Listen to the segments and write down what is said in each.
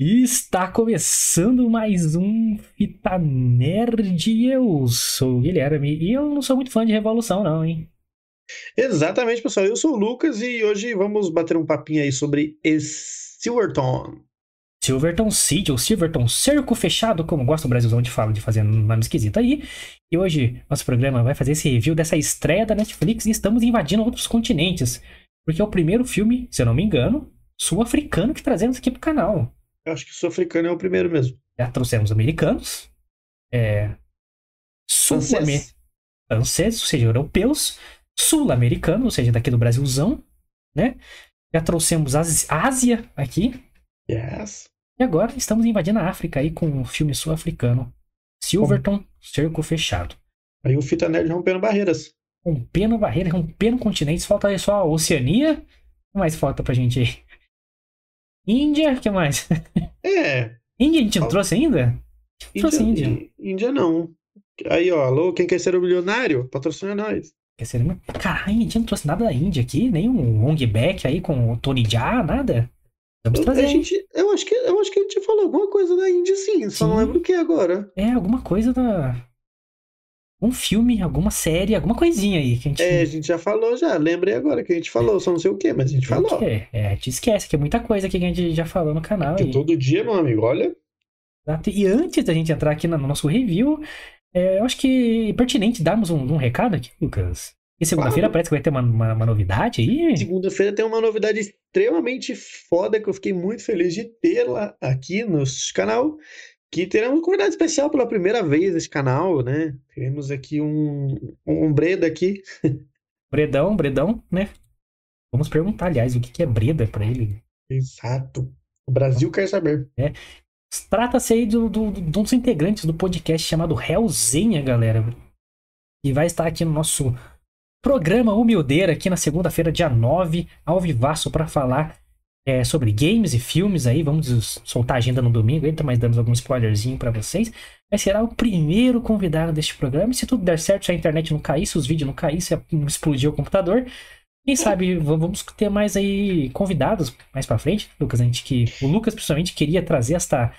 E está começando mais um Fita Nerd. Eu sou o Guilherme e eu não sou muito fã de Revolução, não, hein? Exatamente, pessoal. Eu sou o Lucas e hoje vamos bater um papinho aí sobre Silverton. Silverton City, ou Silverton Cerco Fechado, como gosta o Brasilzão de falar, de fazer nome esquisito aí. E hoje nosso programa vai fazer esse review dessa estreia da Netflix e estamos invadindo outros continentes. Porque é o primeiro filme, se eu não me engano, sul-africano que trazemos aqui pro canal. Eu acho que o sul-africano é o primeiro mesmo. Já trouxemos americanos, é, sul-americanos, franceses, ou seja, europeus, sul-americanos, ou seja, daqui do Brasilzão, né? Já trouxemos a Ásia aqui. Yes. E agora estamos invadindo a África aí com um filme sul-africano. Silverton, Cerco Fechado. Aí o Fita Nerd rompendo barreiras. Rompendo barreiras, rompendo continentes. Falta aí só a Oceania. O que mais falta pra gente aí? Índia, o que mais? É. Índia a gente não trouxe ainda? Índia, trouxe Índia. Índia não. Aí, ó, alô, quem quer ser o milionário? Patrocina nós. Quer ser... Caralho, a gente não trouxe nada da Índia aqui, nem um Wong Back aí com o Tony Jaa, nada. Vamos trazer. A gente, eu, acho que, eu acho que a gente falou alguma coisa da Índia sim, só Sim. não lembro o que agora. É, alguma coisa da. Um filme, alguma série, alguma coisinha aí que a gente. É, a gente já falou já, lembrei agora que a gente falou, só não sei o que, mas a gente falou. É, é, te esquece que é muita coisa aqui que a gente já falou no canal. Porque aí. todo dia, meu amigo, olha. E antes da gente entrar aqui no nosso review, é, eu acho que é pertinente darmos um, um recado aqui, Lucas. E segunda-feira Claro. parece que vai ter uma, uma, uma novidade aí. Segunda-feira tem uma novidade extremamente foda que eu fiquei muito feliz de tê-la aqui no canal. Que teremos um convidado especial pela primeira vez nesse canal, né? Teremos aqui um, um Breda aqui. Bredão, Bredão, né? Vamos perguntar, aliás, o que que é Breda pra ele. Exato. O Brasil quer saber. Trata-se aí do, do, do- de um dos integrantes do podcast chamado Hellzenha, galera. E vai estar aqui no nosso programa Humildeira, aqui na segunda-feira, dia 9, ao vivaço, para falar é, sobre games e filmes aí. Vamos soltar a agenda no domingo, entra mais damos algum spoilerzinho para vocês. Mas será o primeiro convidado deste programa. E se tudo der certo, se a internet não cair, se os vídeos não cair, se explodir o computador. Quem sabe vamos ter mais aí convidados mais pra frente, Lucas. A gente que. O Lucas, principalmente, queria trazer esta.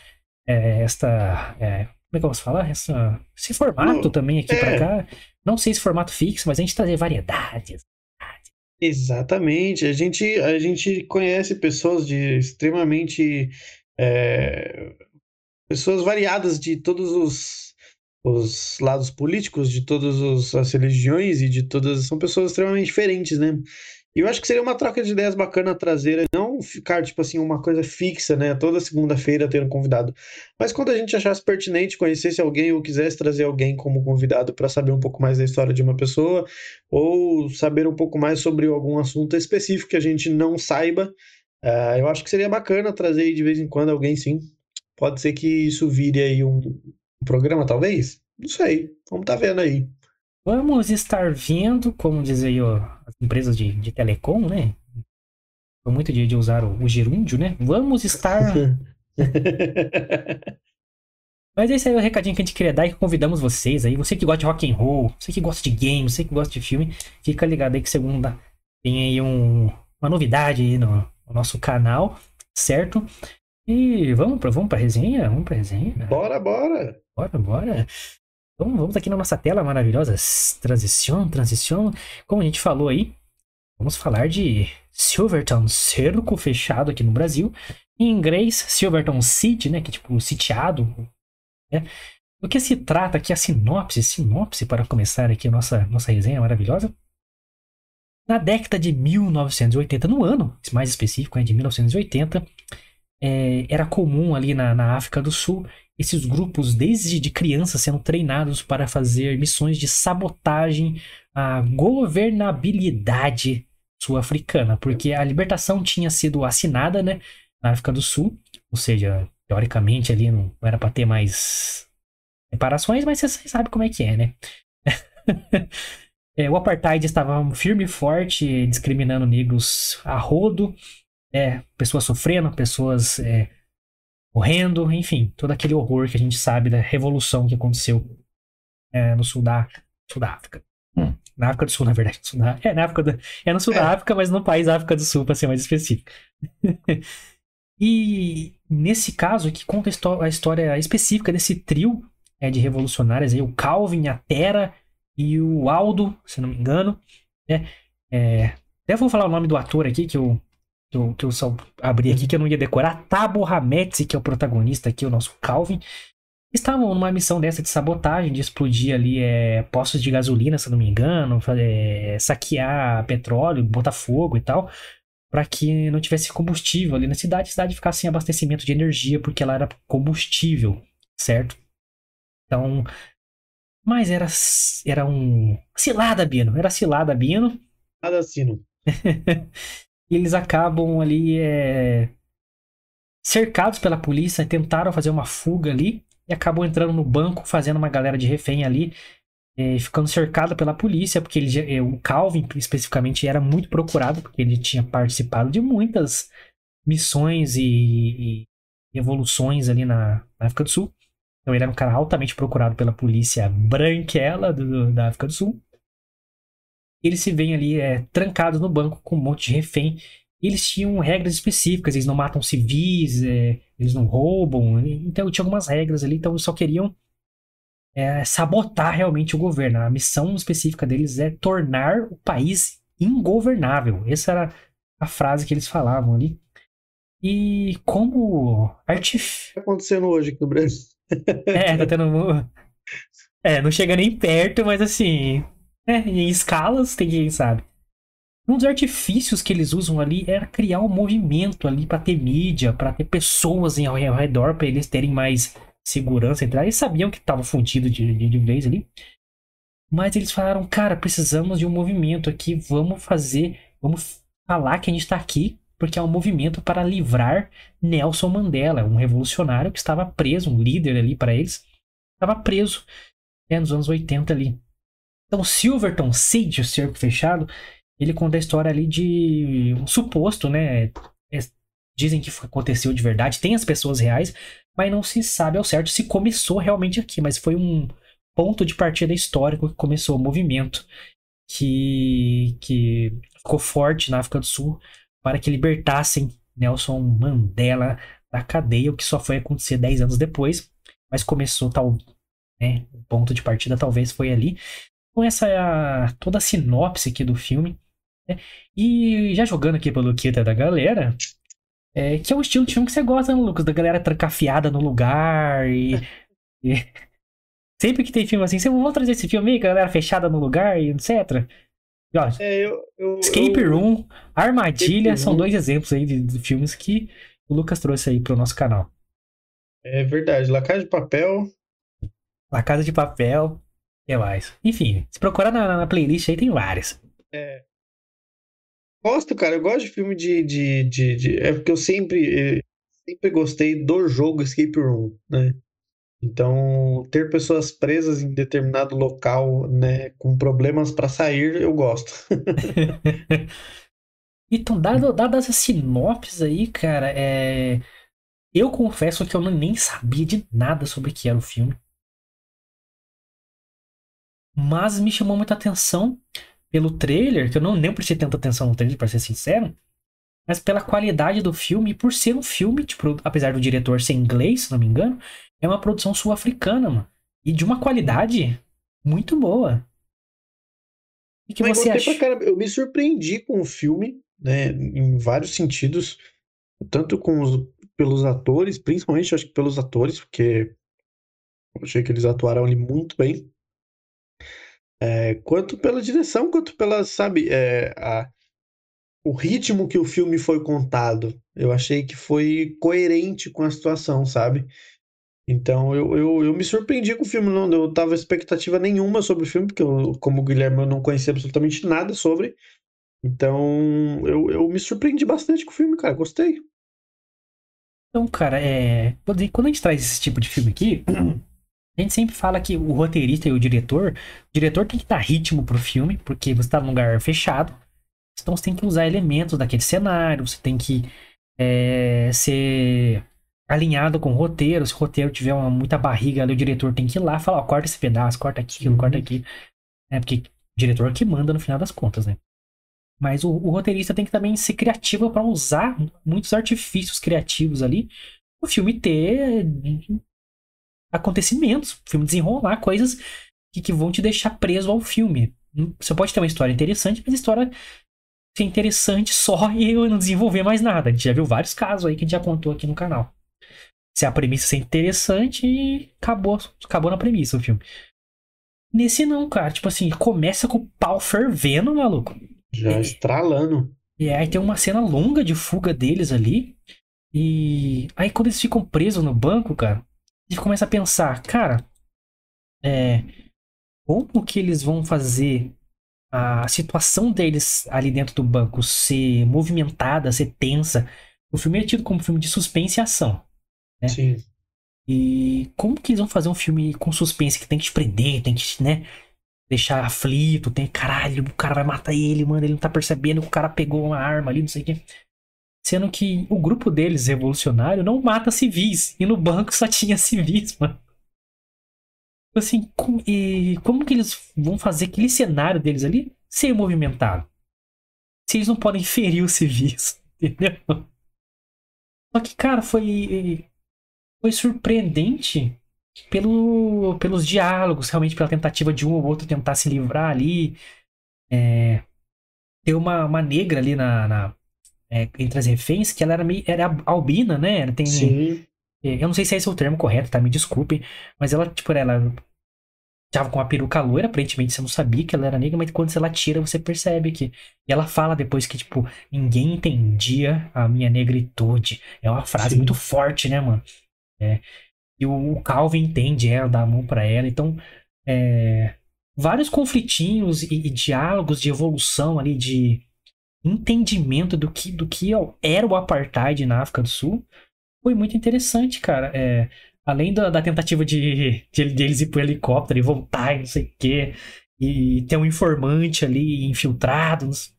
é, esta. é, como é que eu posso falar? Essa, esse formato também aqui pra é. cá. Não sei se formato fixo, mas a gente trazer variedades. Exatamente. A gente, a gente conhece pessoas de extremamente. é, pessoas variadas de todos os, os lados políticos, de todas as religiões e de todas. São pessoas extremamente diferentes, né? E eu acho que seria uma troca de ideias bacana trazer, ficar, tipo assim, uma coisa fixa, né? Toda segunda-feira ter um convidado. Mas quando a gente achasse pertinente, conhecesse alguém ou quisesse trazer alguém como convidado para saber um pouco mais da história de uma pessoa, ou saber um pouco mais sobre algum assunto específico que a gente não saiba, ah, eu acho que seria bacana trazer de vez em quando alguém, sim. Pode ser que isso vire aí um, um programa, talvez? Não sei. Vamos tá vendo aí. Vamos estar vendo, como diz aí ó, as empresas de, de telecom, né? Foi muito de, de usar o, o gerúndio, né? Vamos estar Mas esse aí é o recadinho que a gente queria dar e que convidamos vocês aí. Você que gosta de rock and roll, você que gosta de games, você que gosta de filme, fica ligado aí que segunda tem aí um, uma novidade aí no, no nosso canal, certo? E vamos pra, vamos pra resenha? Vamos pra resenha? Bora, bora! Bora, bora. Então vamos aqui na nossa tela maravilhosa. Transição, transição. Como a gente falou aí, vamos falar de Silverton, cerco fechado aqui no Brasil. Em inglês, Silverton City, né? Que é tipo sitiado. Né? Do que se trata aqui a sinopse, sinopse para começar aqui a nossa, nossa resenha maravilhosa. Na década de 1980, no ano mais específico, né, de 1980, é, era comum ali na, na África do Sul esses grupos, desde de crianças, sendo treinados para fazer missões de sabotagem à governabilidade sul-africana, porque a libertação tinha sido assinada, né, na África do Sul, ou seja, teoricamente ali não era para ter mais reparações, mas você sabe como é que é, né? É, o apartheid estava firme e forte, discriminando negros a rodo, é, pessoas sofrendo, pessoas é, morrendo, enfim, todo aquele horror que a gente sabe da revolução que aconteceu é, no sul da, sul da África. Hum, na África do Sul, na verdade. Da- é, na África do- é no sul É. da África, mas no país África do Sul, para ser mais específico. E nesse caso aqui conta a história específica desse trio é, de revolucionários aí, o Calvin, a Tera e o Aldo, se não me engano. É, é, até vou falar o nome do ator aqui, que eu, que eu, que eu só abri aqui, que eu não ia decorar. Tabo Hametzi, que é o protagonista aqui, o nosso Calvin. Estavam numa missão dessa de sabotagem, de explodir ali é, postos de gasolina, se não me engano, é, saquear petróleo, botar fogo e tal para que não tivesse combustível ali na cidade, a cidade ficasse sem abastecimento de energia, porque ela era combustível, certo? Então, mas era era um cilada Bino, era cilada Bino. Nada sino. e eles acabam ali é, cercados pela polícia, tentaram fazer uma fuga ali e acabam entrando no banco, fazendo uma galera de refém ali é, ficando cercado pela polícia, porque ele, é, o Calvin especificamente era muito procurado, porque ele tinha participado de muitas missões e, e evoluções ali na, na, África do Sul. Então ele era um cara altamente procurado pela polícia branquela do, da África do Sul. Eles se veem ali é, trancados no banco com um monte de refém. Eles tinham regras específicas, eles não matam civis, é, eles não roubam, então tinha algumas regras ali, então eles só queriam é sabotar realmente o governo. A missão específica deles é tornar o país ingovernável. Essa era a frase que eles falavam ali. E como artif... Tá acontecendo hoje aqui no Brasil. é, tá tendo. É, não chega nem perto, mas assim. É, em escalas tem quem sabe. Um dos artifícios que eles usam ali era criar um movimento ali para ter mídia, para ter pessoas ao redor, para eles terem mais segurança entrar. Eles sabiam que estava fundido de, de, de vez ali. Mas eles falaram, cara, precisamos de um movimento aqui, vamos fazer, vamos falar que a gente está aqui, porque é um movimento para livrar Nelson Mandela, um revolucionário que estava preso, um líder ali para eles, estava preso né, nos anos 80 ali. Então, Silverton Sage, o cerco fechado, ele conta a história ali de um suposto, né? É, dizem que aconteceu de verdade, tem as pessoas reais, mas não se sabe ao certo se começou realmente aqui, mas foi um ponto de partida histórico que começou o movimento que, que ficou forte na África do Sul para que libertassem Nelson Mandela da cadeia, o que só foi acontecer 10 anos depois, mas começou tal, né, o ponto de partida talvez foi ali. Então essa é toda a sinopse aqui do filme. Né? E já jogando aqui pelo Kita da galera, é, que é o estilo de filme que você gosta, né, Lucas? Da galera trancafiada no lugar e, e... Sempre que tem filme assim, você vamos trazer esse filme aí, galera fechada no lugar e etc. E, ó, é, eu, eu, Escape eu... Room, Armadilha, são dois exemplos aí de, de, filmes que o Lucas trouxe aí pro nosso canal. É verdade, La Casa de Papel. La Casa de Papel, que mais? Enfim, se procurar na, na playlist aí tem várias. É, Gosto, cara. Eu gosto de filme de. de, de, de... É porque eu sempre, sempre gostei do jogo Escape Room, né? Então, ter pessoas presas em determinado local, né, com problemas para sair, eu gosto. então, dado, dado essa sinopse aí, cara, é... eu confesso que eu nem sabia de nada sobre o que era o filme. Mas me chamou muita atenção pelo trailer, que eu não nem prestei tanta atenção no trailer, para ser sincero, mas pela qualidade do filme e por ser um filme, tipo, apesar do diretor ser inglês, se não me engano, é uma produção sul-africana, mano. E de uma qualidade muito boa. O que mas você acha? Eu me surpreendi com o filme, né, em vários sentidos, tanto com os, pelos atores, principalmente acho que pelos atores, porque eu achei que eles atuaram ali muito bem. É, quanto pela direção, quanto pela, sabe, é, a, o ritmo que o filme foi contado. Eu achei que foi coerente com a situação, sabe? Então eu, eu, eu me surpreendi com o filme, não eu tava expectativa nenhuma sobre o filme, porque eu, como o Guilherme eu não conhecia absolutamente nada sobre. Então eu, eu me surpreendi bastante com o filme, cara, gostei. Então, cara, é... quando a gente traz esse tipo de filme aqui, A gente sempre fala que o roteirista e o diretor, o diretor tem que dar ritmo pro filme, porque você tá num lugar fechado. Então você tem que usar elementos daquele cenário, você tem que é, ser alinhado com o roteiro. Se o roteiro tiver uma, muita barriga ali, o diretor tem que ir lá e falar, ó, corta esse pedaço, corta aquilo, uhum. corta aquilo. É porque o diretor que manda no final das contas, né? Mas o, o roteirista tem que também ser criativo para usar muitos artifícios criativos ali. O filme ter acontecimentos, o filme desenrolar coisas que, que vão te deixar preso ao filme. Você pode ter uma história interessante, mas a história ser interessante só e eu não desenvolver mais nada. A gente já viu vários casos aí que a gente já contou aqui no canal. Se a premissa ser interessante e acabou, acabou na premissa o filme. Nesse não, cara. Tipo assim, começa com o pau fervendo, maluco. Já É. estralando. E aí tem uma cena longa de fuga deles ali. E aí quando eles ficam presos no banco, cara, a gente começa a pensar, cara, é, como que eles vão fazer a situação deles ali dentro do banco ser movimentada, ser tensa? O filme é tido como filme de suspense e ação. É. Sim. E como que eles vão fazer um filme com suspense que tem que te prender, tem que, né, deixar aflito, tem, caralho, o cara vai matar ele, mano, ele não tá percebendo que o cara pegou uma arma ali, não sei o quê. Sendo que o grupo deles, revolucionário, não mata civis. E no banco só tinha civis, mano. Assim, com- e como que eles vão fazer aquele cenário deles ali ser movimentado? Se eles não podem ferir os civis, entendeu? Só que, cara, foi. Foi surpreendente pelo, pelos diálogos, realmente pela tentativa de um ou outro tentar se livrar ali. É, tem uma, uma negra ali na, na- é, entre as reféns que ela era, meio, era albina, né? Ela tem, Sim. é, Eu não sei se esse é o termo correto, tá? Me desculpem. Mas ela, tipo, ela tava com uma peruca loira, aparentemente você não sabia que ela era negra, mas quando ela tira, você percebe que. E ela fala depois que, tipo, ninguém entendia a minha negritude. É uma frase Sim. muito forte, né, mano? É. E o o Calvin entende ela, dá a mão pra ela. Então, é, vários conflitinhos e, e diálogos de evolução ali, de entendimento do que, do que era o apartheid na África do Sul. Foi muito interessante, cara. É, além da, da tentativa de, de, de eles ir pro helicóptero e voltar e não sei o quê. E ter um informante ali infiltrado. não sei-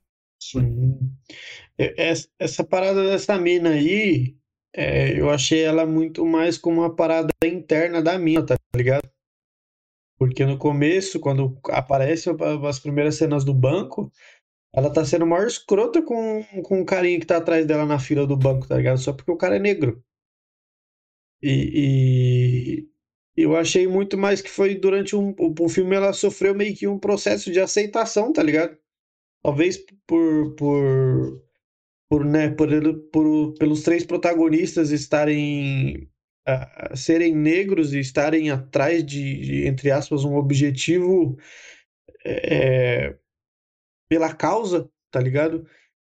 Essa, essa parada dessa mina aí, é, eu achei ela muito mais como uma parada interna da mina, tá ligado? Porque no começo, quando aparecem as primeiras cenas do banco, ela tá sendo maior escrota com, com o carinha que tá atrás dela na fila do banco, tá ligado? Só porque o cara é negro. E, e eu achei muito mais que foi durante um, o, filme ela sofreu meio que um processo de aceitação, tá ligado? Talvez por, por, por, né, por, por- pelos três protagonistas estarem ah, serem negros e estarem atrás de, de, entre aspas, um objetivo é, pela causa, tá ligado?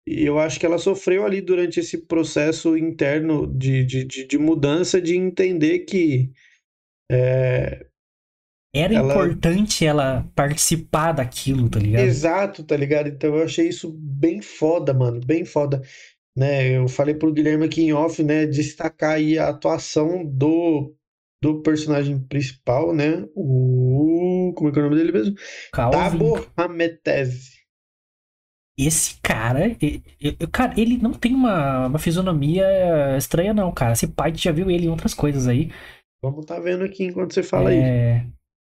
E eu acho que ela sofreu ali durante esse processo interno de, de, de, de mudança, de entender que é, Era Ela- importante ela participar daquilo, tá ligado? Exato, tá ligado? Então eu achei isso bem foda, mano, bem foda, né? Eu falei pro Guilherme aqui em off, né, destacar aí a atuação do do personagem principal, né? O como é que é o nome dele mesmo? Calvin. Tabo Hametese. Esse cara, e- e- cara, ele não tem uma, uma fisionomia estranha, não, cara. Esse pai já viu ele em outras coisas aí. Vamos tá vendo aqui enquanto você fala aí. É,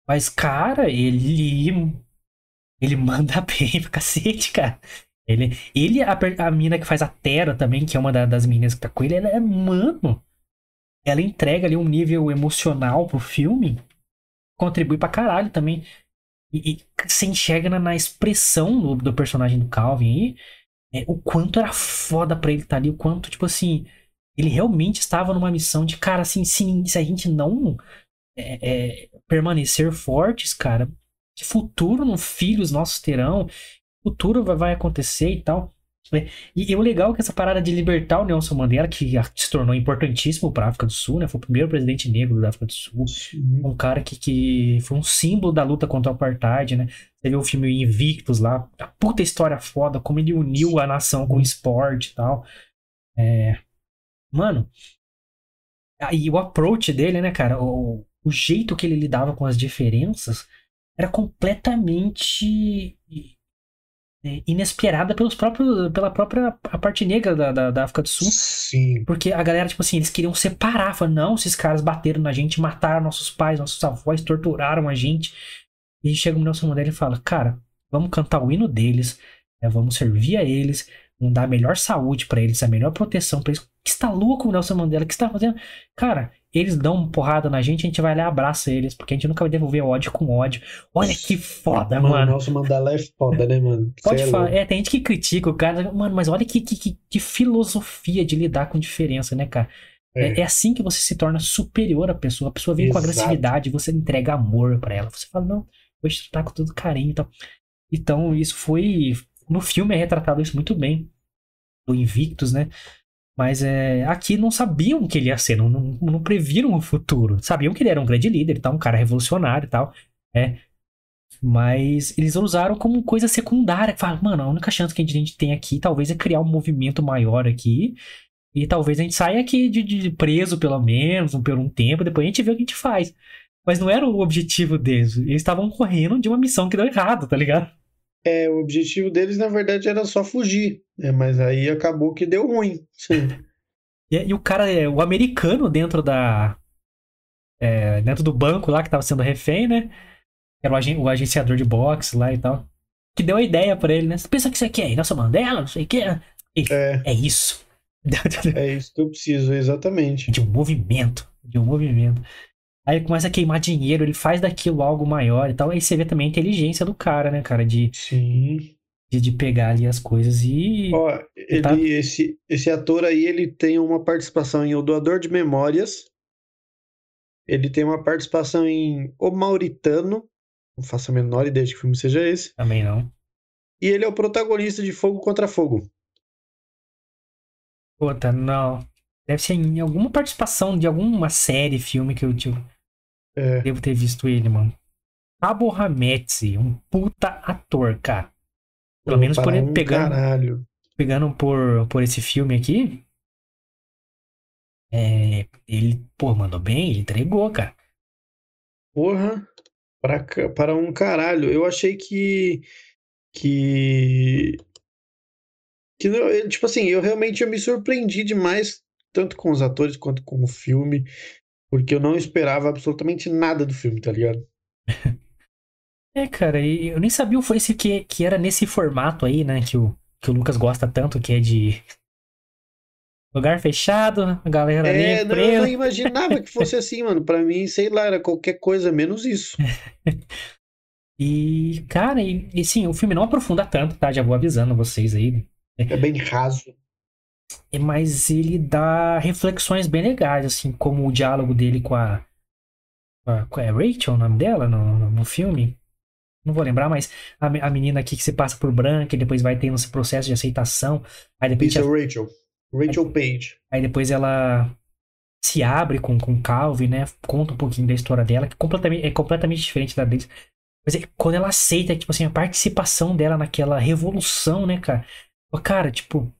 Mas, cara, ele. Ele manda bem pra cacete, cara. Ele, ele a, a mina que faz a Terra também, que é uma da- das meninas que tá com ele, ela é, mano. Ela entrega ali um nível emocional pro filme. Contribui pra caralho também. E, e você enxerga na, na expressão do, do personagem do Calvin aí é, o quanto era foda pra ele estar ali, o quanto, tipo assim, ele realmente estava numa missão de, cara, assim, se, se a gente não é, é, permanecer fortes, cara, que futuro no filhos nossos terão, futuro vai, vai acontecer e tal. Né? E, e o legal é que essa parada de libertar o Nelson Mandela, que se tornou importantíssimo para a África do Sul, né? Foi o primeiro presidente negro da África do Sul, Sim. um cara que, que foi um símbolo da luta contra o apartheid, né? Você viu o filme Invictus lá, a puta história foda, como ele uniu a nação com o esporte e tal. É... Mano, aí o approach dele, né, cara, o, o jeito que ele lidava com as diferenças era completamente inesperada pelos próprios, pela própria a parte negra da, da, da África do Sul. Sim. Porque a galera, tipo assim, eles queriam separar. Falaram, não, esses caras bateram na gente, mataram nossos pais, nossos avós, torturaram a gente. E chega o Nelson Mandela e fala, cara, vamos cantar o hino deles, né, vamos servir a eles, vamos dar a melhor saúde para eles, a melhor proteção para eles. Que está louco o Nelson Mandela? que está fazendo? Cara, eles dão uma porrada na gente, a gente vai lá e abraça eles, porque a gente nunca vai devolver ódio com ódio. Olha que foda, mano. mano. Nelson Mandela é foda, né, mano? Pode é falar. É, tem gente que critica o cara, mano, mas olha que, que, que, que filosofia de lidar com diferença, né, cara? É. É, é. assim que você se torna superior à pessoa. A pessoa vem Exato. com agressividade, você entrega amor para ela. Você fala, não, vou te tratar com todo carinho e tal. Então, isso foi. No filme é retratado isso muito bem. Do Invictus, né? Mas é, aqui não sabiam que ele ia ser, não, não, não previram o futuro. Sabiam que ele era um grande líder, tá? um cara revolucionário e tal. É. Mas eles usaram como coisa secundária. Falaram, mano, a única chance que a gente tem aqui talvez é criar um movimento maior aqui. E talvez a gente saia aqui de, de preso, pelo menos, por um tempo, depois a gente vê o que a gente faz. Mas não era o objetivo deles. Eles estavam correndo de uma missão que deu errado, tá ligado? É, o objetivo deles, na verdade, era só fugir. Né? Mas aí acabou que deu ruim. e, e, o cara, é, o americano dentro da. É, dentro do banco lá que tava sendo refém, né? Era o, agen o agenciador de boxe lá e tal. Que deu a ideia para ele, né? Você pensa que isso aqui é Nelson Mandela, não sei o que. É. é isso. é isso que eu preciso, exatamente. De um movimento. De um movimento. Aí ele começa a queimar dinheiro, ele faz daquilo algo maior e tal. Aí você vê também a inteligência do cara, né, cara? De, Sim. De, de pegar ali as coisas e. Ó, ele, tá... esse, esse ator aí, ele tem uma participação em O Doador de Memórias. Ele tem uma participação em O Mauritano. Não faço a menor ideia de que filme seja esse. Também não. E ele é o protagonista de Fogo contra Fogo. Puta, não. Deve ser em alguma participação de alguma série, filme que eu tipo, é. devo ter visto ele, mano. Tabo Hametzi, um puta ator, cara. Pelo menos por ele pegando, caralho. pegando por, por esse filme aqui. É, ele, pô, mandou bem, ele entregou, cara. Porra, para, para um caralho. Eu achei que. Que que, tipo assim, eu realmente eu me surpreendi demais, tanto com os atores quanto com o filme, porque eu não esperava absolutamente nada do filme, tá ligado? É, cara, e eu nem sabia o esse que, que era nesse formato aí, né, que o, que o Lucas gosta tanto, que é de lugar fechado, a galera é, ali. Não, eu não imaginava que fosse assim, mano. Pra mim, sei lá, era qualquer coisa menos isso. e, cara, e, e sim, o filme não aprofunda tanto, tá? Já vou avisando vocês aí. É bem raso. É, mas ele dá reflexões bem legais, assim, como o diálogo dele com a. Com a é Rachel, o nome dela, no, no filme? Não vou lembrar, mas a, a menina aqui que se passa por branca e depois vai tendo esse processo de aceitação. Aí depois Isso é Rachel. Rachel aí, Page. Aí depois ela se abre com, com Calvin, né? Conta um pouquinho da história dela, que completamente, é completamente diferente da deles. Mas é, quando ela aceita, tipo assim, a participação dela naquela revolução, né, cara? Cara, tipo,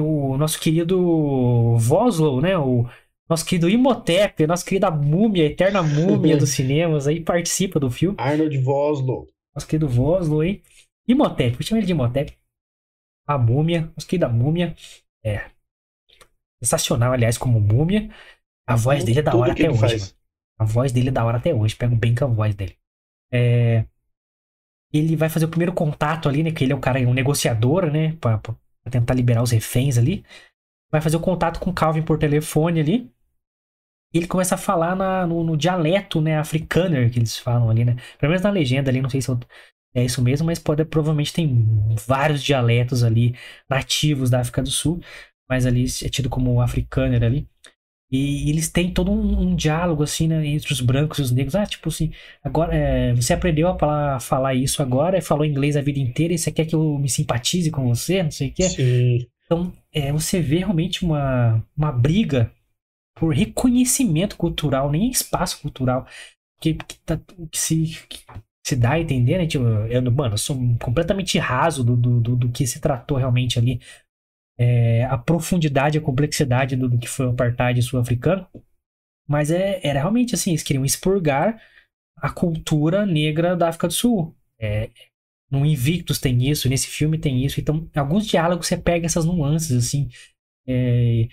o nosso querido Voslow, né? O nosso querido Imhotep, nossa querida múmia, eterna múmia dos cinemas, aí participa do filme. Arnold Voslow. Nosso querido Voslow, hein? Imhotep, vou chamar ele de Imhotep. A múmia, nossa querida múmia. É. Sensacional, aliás, como múmia. A voz dele é da hora até hoje. A voz dele é da hora até hoje. Pego bem com a voz dele. É ele vai fazer o primeiro contato ali, né? Que ele é um cara, um negociador, né? Pra, pra tentar liberar os reféns ali. Vai fazer o contato com Calvin por telefone ali. E ele começa a falar na, no, no, dialeto, né? Afrikaner que eles falam ali, né? Pelo menos na legenda ali, não sei se é isso mesmo, mas pode, provavelmente tem vários dialetos ali nativos da África do Sul. Mas ali é tido como Afrikaner ali. E eles têm todo um, um, diálogo, assim, né, entre os brancos e os negros. Ah, tipo assim, agora é, você aprendeu a falar, falar isso agora, falou inglês a vida inteira, e você quer que eu me simpatize com você, não sei o quê. Sim. Então, é, você vê realmente uma, uma briga por reconhecimento cultural, nem espaço cultural, que, que, tá, que se, que se dá a entender, né? Tipo, eu, mano, eu sou completamente raso do, do, do, do que se tratou realmente ali é, a profundidade, a complexidade do, do que foi o apartheid sul-africano. Mas é, era realmente assim, eles queriam expurgar a cultura negra da África do Sul. É, no Invictus tem isso, nesse filme tem isso. Então, em alguns diálogos você pega essas nuances, assim. É,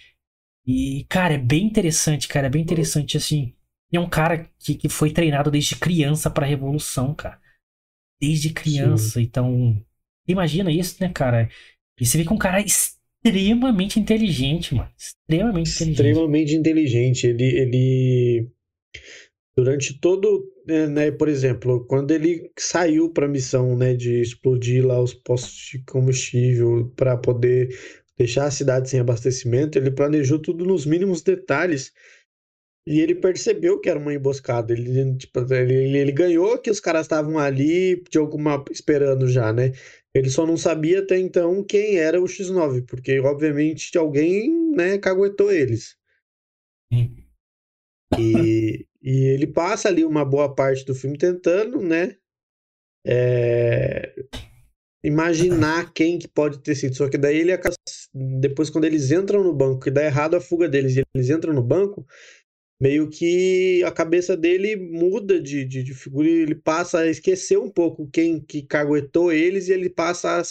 e, cara, é bem interessante, cara. É bem interessante, assim. E é um cara que, que foi treinado desde criança pra Revolução, cara. Desde criança. Sim. Então, imagina isso, né, cara? E você vê que um cara extremamente inteligente, mano. Extremamente inteligente. Extremamente inteligente. Ele, ele durante todo, né, né, por exemplo, quando ele saiu para a missão, né, de explodir lá os postos de combustível para poder deixar a cidade sem abastecimento, ele planejou tudo nos mínimos detalhes. E ele percebeu que era uma emboscada. Ele, tipo, ele, ele ganhou que os caras estavam ali de alguma esperando já, né? Ele só não sabia até então quem era o X9, porque obviamente alguém, né, caguetou eles. E, e ele passa ali uma boa parte do filme tentando, né? É, imaginar quem que pode ter sido. Só que daí ele depois quando eles entram no banco, que dá errado a fuga deles, e eles entram no banco, meio que a cabeça dele muda de, de, de figura, ele passa a esquecer um pouco quem que caguetou eles e ele passa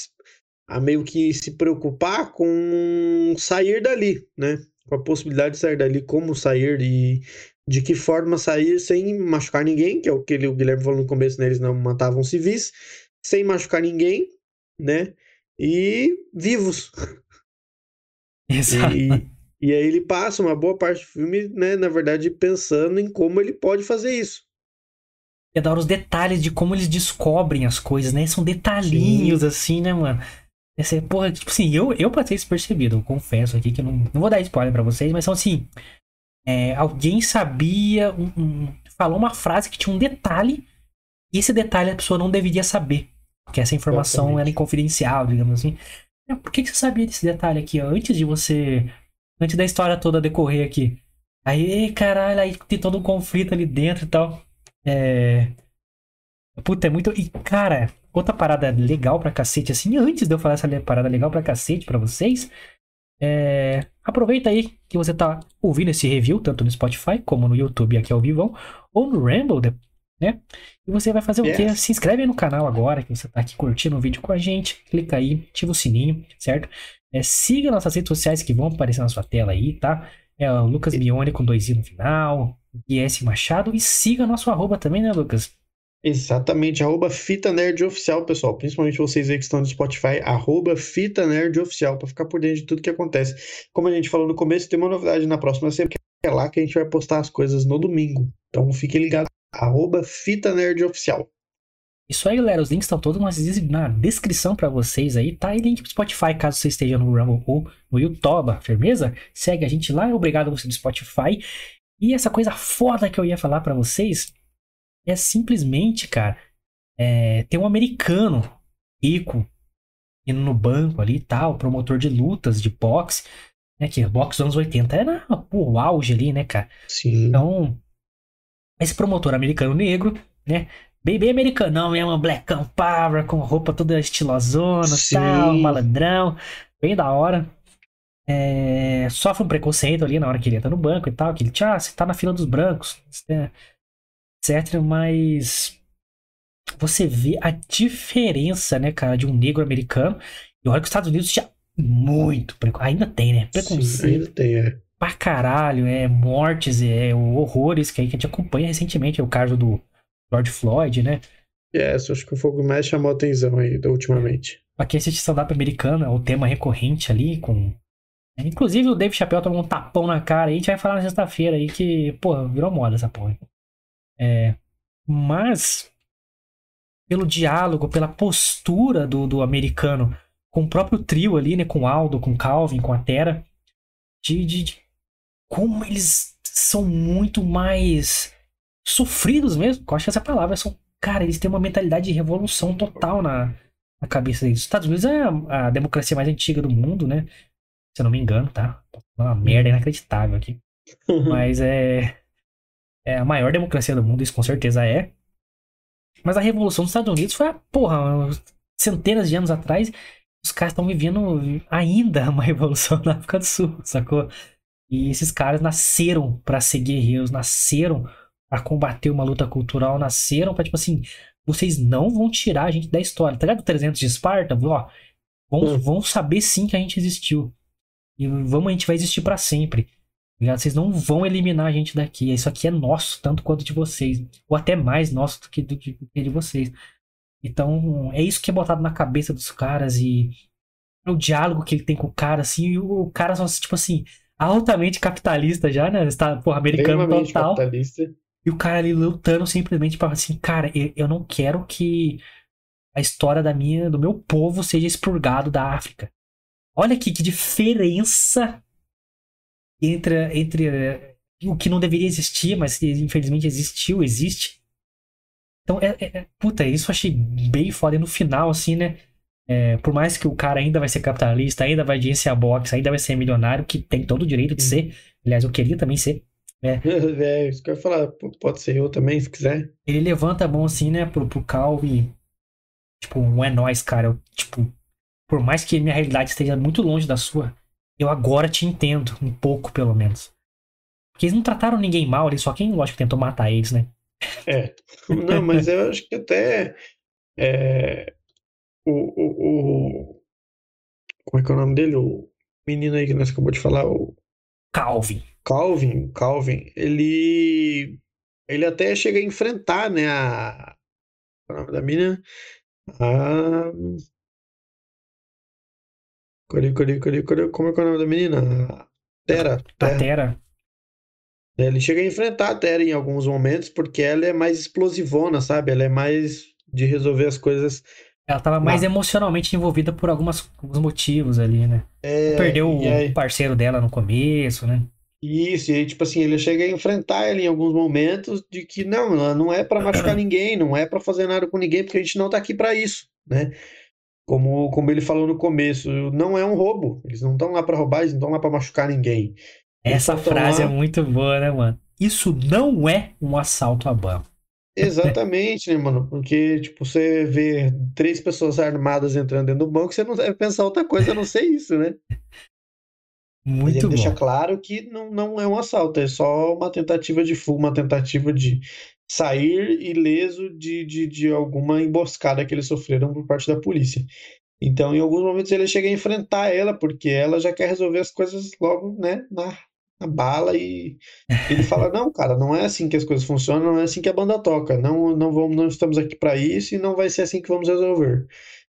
a, a meio que se preocupar com sair dali, né? Com a possibilidade de sair dali, como sair e de que forma sair sem machucar ninguém, que é o que ele, o Guilherme falou no começo, né? Eles não matavam civis, sem machucar ninguém, né? E vivos. Exato. E, e aí ele passa uma boa parte do filme, né, na verdade, pensando em como ele pode fazer isso. É dar os detalhes de como eles descobrem as coisas, né? São detalhinhos, Sim. assim, né, mano? Essa, porra, tipo assim, eu, eu passei despercebido, eu confesso aqui que eu não, não vou dar spoiler pra vocês, mas são assim. É, alguém sabia, um, um, falou uma frase que tinha um detalhe, e esse detalhe a pessoa não deveria saber. Porque essa informação Exatamente. era inconfidencial, digamos assim. Por que, que você sabia desse detalhe aqui, antes de você. Antes da história toda decorrer aqui? Aí, caralho, aí tem todo um conflito ali dentro e tal. É. Puta, é muito. E, cara, outra parada legal pra cacete, assim, antes de eu falar essa parada legal pra cacete pra vocês, é... aproveita aí que você tá ouvindo esse review, tanto no Spotify como no YouTube aqui ao vivo, ou no Ramble, né? E você vai fazer yes. o quê? Se inscreve aí no canal agora, que você tá aqui curtindo o vídeo com a gente, clica aí, ativa o sininho, certo? É, siga nossas redes sociais que vão aparecer na sua tela aí, tá? É o Lucas Mione com dois i no final, IS Machado, e siga nosso arroba também, né, Lucas? Exatamente, arroba Fita Nerd Oficial, pessoal. Principalmente vocês aí que estão no Spotify, arroba Fita Nerd Oficial, para ficar por dentro de tudo que acontece. Como a gente falou no começo, tem uma novidade na próxima semana, que é lá que a gente vai postar as coisas no domingo. Então fiquem ligados, arroba Fita Nerd Oficial. Isso aí, galera. Os links estão todos na descrição para vocês aí, tá? E link pro Spotify, caso você esteja no Rumble ou no YouTube, firmeza? Segue a gente lá. Obrigado a você do Spotify. E essa coisa foda que eu ia falar para vocês é simplesmente, cara, é, tem um americano rico indo no banco ali e tal, promotor de lutas, de boxe, né? Que boxe dos anos 80 era pô, o auge ali, né, cara? Sim. Então, esse promotor americano negro, né? Bem, bem americanão mesmo, blackão power, com roupa toda estilosona, Sim. tal, malandrão, bem da hora. É, sofre um preconceito ali na hora que ele entra no banco e tal, que ele, ah, você tá na fila dos brancos, né? etc. Mas você vê a diferença, né, cara, de um negro americano. E olha que os Estados Unidos já muito ainda tem, né? Preconceito. Sim, ainda tem, é. Pra caralho, é mortes, é horrores que a gente acompanha recentemente, é o caso do George Floyd, né? É, isso acho que foi o que mais chamou a atenção aí ultimamente. Aqui assiste stand-up americano, é o tema recorrente ali, com. Inclusive o Dave Chappelle tomou um tapão na cara aí, a gente vai falar na sexta-feira aí que, pô, virou moda essa porra. É, mas, pelo diálogo, pela postura do, do americano com o próprio trio ali, né? Com Aldo, com Calvin, com a Terra, de, de, de como eles são muito mais sofridos mesmo. Eu acho que essa palavra são. Cara, eles têm uma mentalidade de revolução total na, na cabeça deles. Os Estados Unidos é a, a democracia mais antiga do mundo, né? Se eu não me engano, tá? Uma merda inacreditável aqui. Mas é é a maior democracia do mundo, isso com certeza é. Mas a Revolução dos Estados Unidos foi a porra, centenas de anos atrás. Os caras estão vivendo ainda uma revolução na África do Sul, sacou? E esses caras nasceram para ser guerreiros, nasceram para combater uma luta cultural, nasceram para tipo assim, vocês não vão tirar a gente da história. Tá ligado? 300 de Esparta, ó, vão, hum. vão saber sim que a gente existiu. E vamos, a gente vai existir para sempre. Vocês não vão eliminar a gente daqui. Isso aqui é nosso, tanto quanto de vocês. Ou até mais nosso do que, do que de vocês. Então, é isso que é botado na cabeça dos caras e o diálogo que ele tem com o cara, assim, e o cara só, tipo assim, altamente capitalista já, né? Está, porra, americano Extremamente total. capitalista. E o cara ali lutando simplesmente para assim, cara, eu, eu não quero que a história da minha, do meu povo seja expurgado da África. Olha aqui que diferença entre, entre eh, o que não deveria existir, mas infelizmente existiu, existe. Então, é, é, é- puta, isso eu achei bem foda. E no final, assim, né? é, por mais que o cara ainda vai ser capitalista, ainda vai agenciar boxe, ainda vai ser milionário, que tem todo o direito de ser. Aliás, eu queria também ser. É, isso que eu ia falar. Pode ser eu também, se quiser. Ele levanta a mão assim, né, pro, pro Cal e. Tipo, um é nóis, cara. Eu, tipo, por mais que minha realidade esteja muito longe da sua, eu agora te entendo, um pouco pelo menos. Porque eles não trataram ninguém mal ali, só quem, lógico, tentou matar eles, né? É. Não, mas eu acho que até é, o, o, o- Como é que é o nome dele? O menino aí que nós acabamos de falar, o Calvin. Calvin, o Calvin, ele. Ele até chega a enfrentar, né, a. é o nome da mina? A. Cadê, cadê, cadê, cadê? Como é que é o nome da menina? A Tera. A Terra. Terra. Ele chega a enfrentar a Terra em alguns momentos, porque ela é mais explosivona, sabe? Ela é mais de resolver as coisas. Ela tava mais Ah. emocionalmente envolvida por algumas, alguns motivos ali, né? É, Perdeu e aí- o parceiro dela no começo, né? Isso, e aí, tipo assim, ele chega a enfrentar ela em alguns momentos de que não, não é pra machucar ninguém, não é pra fazer nada com ninguém, porque a gente não tá aqui pra isso, né? Como, como ele falou no começo, não é um roubo, eles não estão lá pra roubar, eles não estão lá pra machucar ninguém. Eles Essa frase lá- é muito boa, né, mano? Isso não é um assalto a banco. Exatamente, né, mano? Porque, tipo, você vê três pessoas armadas entrando dentro do banco, você não deve pensar outra coisa a não ser isso, né? Muito ele deixa claro que não, não é um assalto, é só uma tentativa de fuga, uma tentativa de sair ileso de, de, de alguma emboscada que eles sofreram por parte da polícia. Então, em alguns momentos, ele chega a enfrentar ela, porque ela já quer resolver as coisas logo, né, na, na bala, e ele fala: Não, cara, não é assim que as coisas funcionam, não é assim que a banda toca, não, não, vamos, não estamos aqui para isso e não vai ser assim que vamos resolver.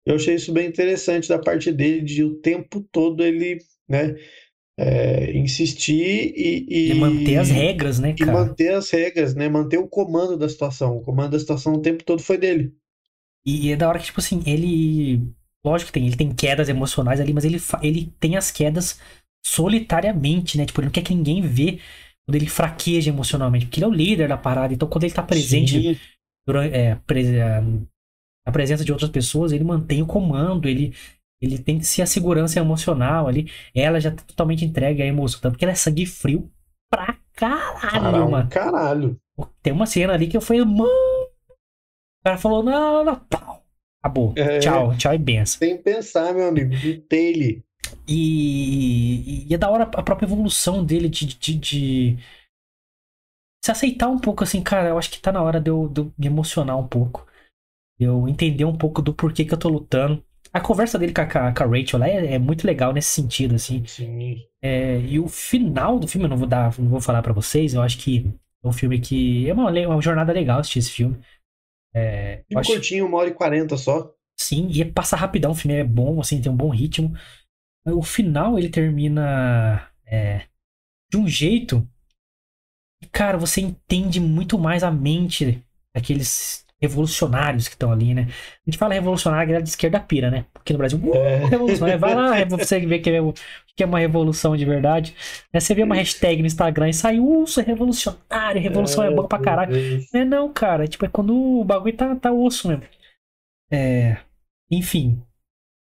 Eu achei isso bem interessante da parte dele, de o tempo todo ele, né, é, insistir e, e, E manter as regras, né, e cara? manter as regras, né, manter o comando da situação. O comando da situação o tempo todo foi dele. E é da hora que, tipo assim, ele. Lógico que tem, ele tem quedas emocionais ali, mas ele, ele tem as quedas solitariamente, né? Tipo, ele não quer que ninguém vê quando ele fraqueja emocionalmente, porque ele é o líder da parada. Então, quando ele tá presente Sim, durante é, pre- a presença de outras pessoas, ele mantém o comando, ele, ele tem que ser a segurança emocional ali. Ela já tá totalmente entregue à emoção, tanto que ela é sangue frio pra caralho, Caralho, mano. caralho. Tem uma cena ali que eu falei, mano. O cara falou, não, não, pau. Acabou. É. Tchau, tchau e benção. Sem pensar, meu amigo, gritei ele. E, e é da hora a própria evolução dele de, de, de se aceitar um pouco, assim, cara. Eu acho que tá na hora de eu, de eu me emocionar um pouco. Eu entender um pouco do porquê que eu tô lutando. A conversa dele com a, com a- Rachel lá é, é muito legal nesse sentido, assim. Sim. É, e o final do filme, eu não vou dar, não vou falar pra vocês, eu acho que é um filme que. É uma, uma jornada legal assistir esse filme. É, Filme acho- curtinho, uma hora e quarenta só. Sim, e passa rapidão, o filme é bom, assim, tem um bom ritmo. O final ele termina é, de um jeito cara, você entende muito mais a mente daqueles revolucionários que estão ali, né? A gente fala revolucionário, a galera de esquerda pira, né? Porque no Brasil, uh, É. revolucionário, vai lá, é você ver que é, que é uma revolução de verdade. Aí você vê uma hashtag no Instagram e sai, uh, sou revolucionário, revolução é, bom pra caralho. Não é não, cara. Tipo, é quando o bagulho tá, tá osso mesmo. É. Enfim.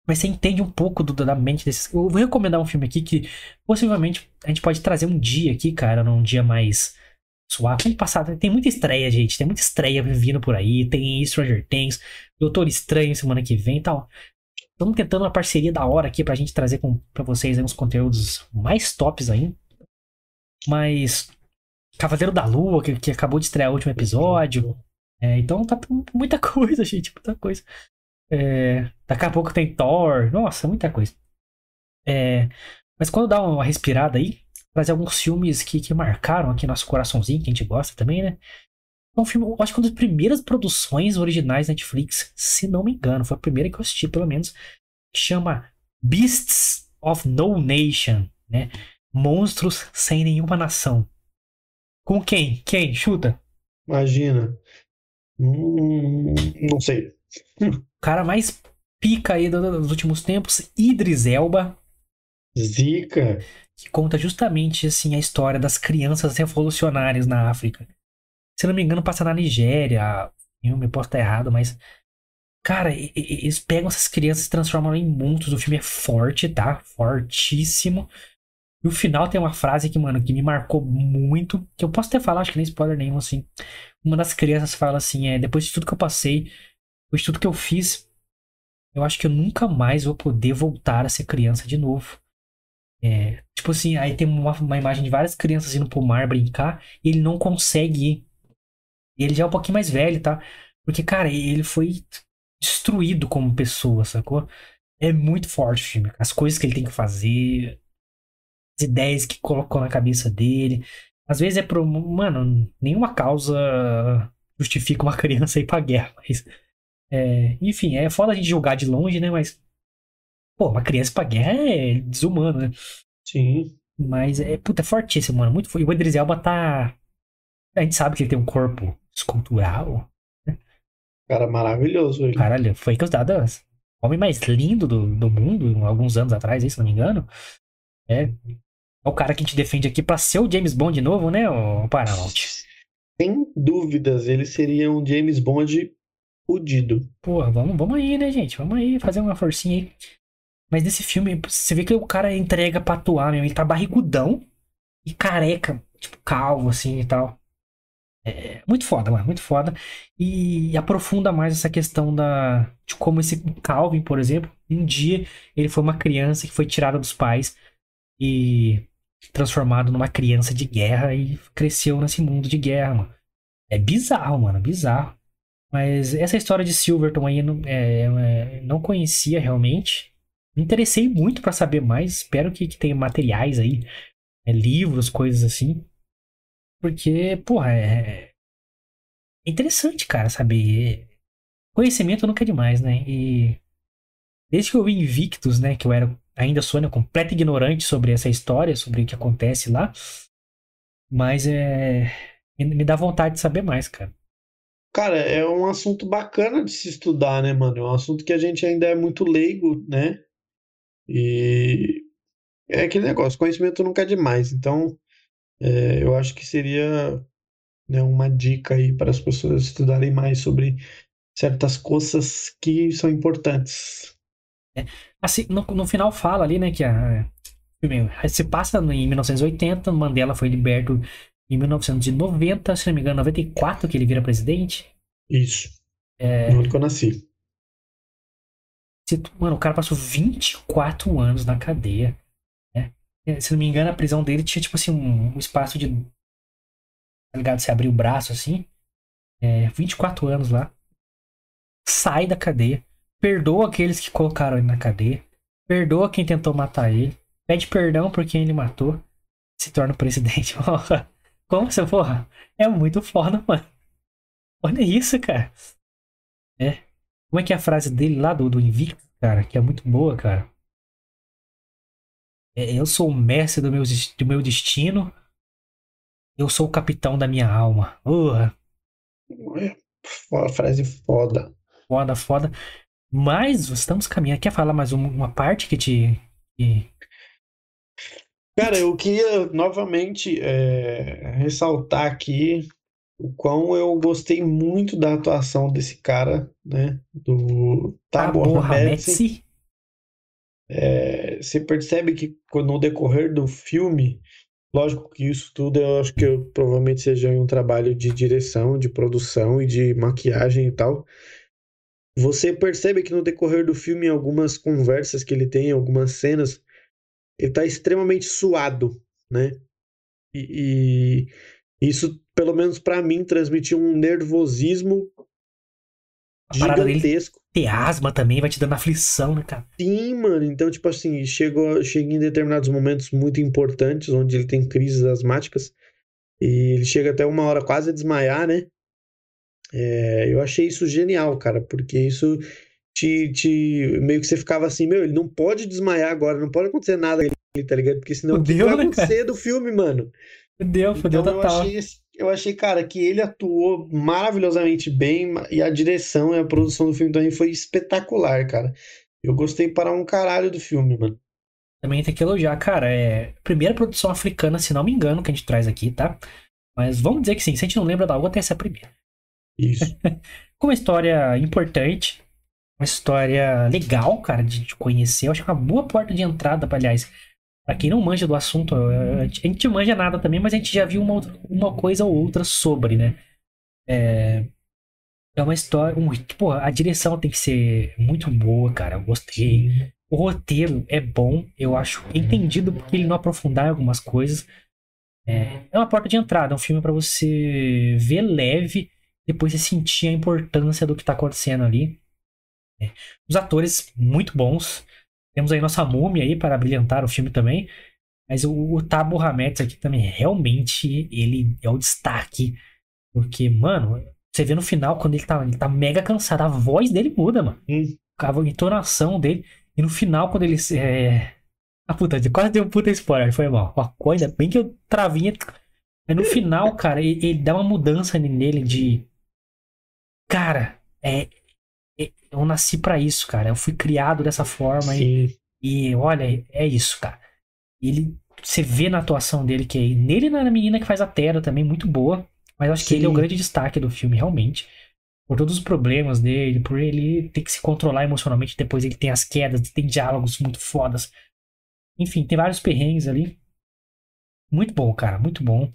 Mas você entende um pouco do- da mente desses. Eu vou recomendar um filme aqui que possivelmente a gente pode trazer um dia aqui, cara, num dia mais suave. Vamos passar. Tem muita estreia, gente. Tem muita estreia vindo por aí. Tem Stranger Things, Doutor Estranho semana que vem e tal. Estamos tentando uma parceria da hora aqui pra gente trazer com, pra vocês uns conteúdos mais tops ainda. Mas. Cavaleiro da Lua, que, que acabou de estrear o último episódio. É, então tá muita coisa, gente, muita coisa. É, daqui a pouco tem Thor, nossa, muita coisa. É, mas quando dá uma respirada aí, trazer alguns filmes que, que marcaram aqui nosso coraçãozinho, que a gente gosta também, né? É um filme, acho que uma das primeiras produções originais da Netflix, se não me engano, foi a primeira que eu assisti, pelo menos, chama Beasts of No Nation, né? Monstros sem nenhuma nação. Com quem? Quem? Chuta. Imagina. Hum, não sei. O cara mais pica aí dos últimos tempos, Idris Elba. Zica. Que conta justamente assim a história das crianças revolucionárias na África. Se não me engano, passa na Nigéria. Eu me posso estar errado, mas. Cara, eles pegam essas crianças e transformam em monstros. O filme é forte, tá? Fortíssimo. E o final tem uma frase que, mano, que me marcou muito. Que eu posso até falar, acho que nem spoiler nenhum, assim. Uma das crianças fala assim: é, depois de tudo que eu passei, depois de tudo que eu fiz, eu acho que eu nunca mais vou poder voltar a ser criança de novo. É, tipo assim, aí tem uma, uma, imagem de várias crianças indo pro mar brincar e ele não consegue ir. Ele já é um pouquinho mais velho, tá? Porque, cara, ele foi destruído como pessoa, sacou? É muito forte o filme. As coisas que ele tem que fazer, as ideias que colocou na cabeça dele. Às vezes é pro. Mano, nenhuma causa justifica uma criança ir pra guerra, mas. É, enfim, é foda a gente julgar de longe, né? Mas. Pô, uma criança pra guerra é desumano, né? Sim. Mas é, puta, é fortíssimo, mano. Muito, e o Idris Elba tá. A gente sabe que ele tem um corpo escultural. Né? Cara maravilhoso ele. Caralho, foi considerado o homem mais lindo do, do mundo, alguns anos atrás, se não me engano. É, é o cara que a gente defende aqui pra ser o James Bond de novo, né, o Paramount? Sem dúvidas, ele seria um James Bond fudido. Porra, vamos, vamos aí, né, gente? Vamos aí fazer uma forcinha aí. Mas nesse filme, você vê que o cara entrega pra atuar. Ele tá barrigudão e careca, tipo, calvo, assim e tal. É muito foda, mano, muito foda. E aprofunda mais essa questão da de como esse Calvin, por exemplo, um dia ele foi uma criança que foi tirada dos pais e transformado numa criança de guerra e cresceu nesse mundo de guerra, mano. É bizarro, mano, bizarro. Mas essa história de Silverton aí não, é, é, não conhecia realmente. Me interessei muito para saber mais. Espero que, que tenha materiais aí, é, livros, coisas assim. Porque, porra, é, é interessante, cara, saber. Conhecimento nunca é demais, né? E desde que eu vi Invictus, né, que eu era ainda sou né, completo ignorante sobre essa história, sobre o que acontece lá, mas é me dá vontade de saber mais, cara. Cara, é um assunto bacana de se estudar, né, mano? É um assunto que a gente ainda é muito leigo, né? E é aquele negócio, conhecimento nunca é demais. Então, é, eu acho que seria né, uma dica aí para as pessoas estudarem mais sobre certas coisas que são importantes. É, assim, no, no, final fala ali, né, que a, se passa em 1980, Mandela foi liberto em 1990, se não me engano, 94 que ele vira presidente. Isso. É... No ano que eu nasci. Mano, o cara passou 24 anos na cadeia. Né? É, se não me engano, a prisão dele tinha, tipo assim, um, um espaço de. Tá ligado? Você abrir o braço assim. É, 24 anos lá. Sai da cadeia perdoa aqueles que colocaram ele na cadeia, perdoa quem tentou matar ele, pede perdão por quem ele matou, se torna o presidente. Como essa porra? É muito foda, mano. Olha isso, cara. É. Como é que é a frase dele lá do, do Invicto, cara? Que é muito boa, cara. É, eu sou o mestre do meu, do meu destino. Eu sou o capitão da minha alma. Porra. Frase foda. Foda, foda. Mas estamos caminhando. Quer falar mais uma parte que te. Que... Cara, eu queria novamente é, ressaltar aqui o quão eu gostei muito da atuação desse cara, né? Do Tabor Hametsi. É, você percebe que no decorrer do filme, lógico que isso tudo eu acho que eu, provavelmente seja um trabalho de direção, de produção e de maquiagem e tal. Você percebe que no decorrer do filme, em algumas conversas que ele tem, algumas cenas, ele tá extremamente suado, né? E, e isso, pelo menos para mim, transmitiu um nervosismo a gigantesco. Ter asma também vai te dando aflição, né, cara? Sim, mano. Então, tipo assim, chegou, chega em determinados momentos muito importantes, onde ele tem crises asmáticas, e ele chega até uma hora quase a desmaiar, né? É, eu achei isso genial, cara, porque isso te, te meio que você ficava assim, meu, ele não pode desmaiar agora, não pode acontecer nada tá ligado? Porque senão o que vai né, acontecer cara? do filme, mano? Fudeu, fudeu Então eu total. achei, esse- eu achei, cara, que ele atuou maravilhosamente bem e a direção e a produção do filme também foi espetacular, cara. Eu gostei para um caralho do filme, mano. Também tem que elogiar, cara. É a primeira produção africana, se não me engano, que a gente traz aqui, tá? Mas vamos dizer que sim, se a gente não lembra da outra, essa é a primeira. Isso. Com uma história importante, uma história legal, cara, de, de conhecer. Eu acho que é uma boa porta de entrada, pra, aliás. Pra quem não manja do assunto, a gente, a gente manja nada também, mas a gente já viu uma, outra- uma coisa ou outra sobre, né? É, é uma história. Um, pô, a direção tem que ser muito boa, cara. Eu gostei. O roteiro é bom, eu acho entendido porque ele não aprofundar algumas coisas. É, é uma porta de entrada, é um filme pra você ver leve, depois você sentir a importância do que tá acontecendo ali. É. Os atores muito bons. Temos aí nossa múmia aí para brilhantar o filme também. Mas o, o Tabo Hametz aqui também, realmente, ele é o destaque. Porque, mano, você vê no final, quando ele tá, ele tá mega cansado, a voz dele muda, mano Hum, a entonação dele. E no final, quando ele. É... Ah, puta, quase deu um puta spoiler, foi mal. Ó, ainda bem que eu travinha. Mas no final, cara, ele, ele dá uma mudança nele de. Cara, é. Eu nasci pra isso, cara. Eu fui criado dessa forma e, sim. e olha, é isso, cara. Ele. Você vê na atuação dele que é nele na menina que faz a Terra também, muito boa. Mas acho que ele é o Sim. grande destaque do filme, realmente por todos os problemas dele, por ele ter que se controlar emocionalmente, depois ele tem as quedas, tem diálogos muito fodas. Enfim, tem vários perrengues ali. Muito bom, cara, muito bom.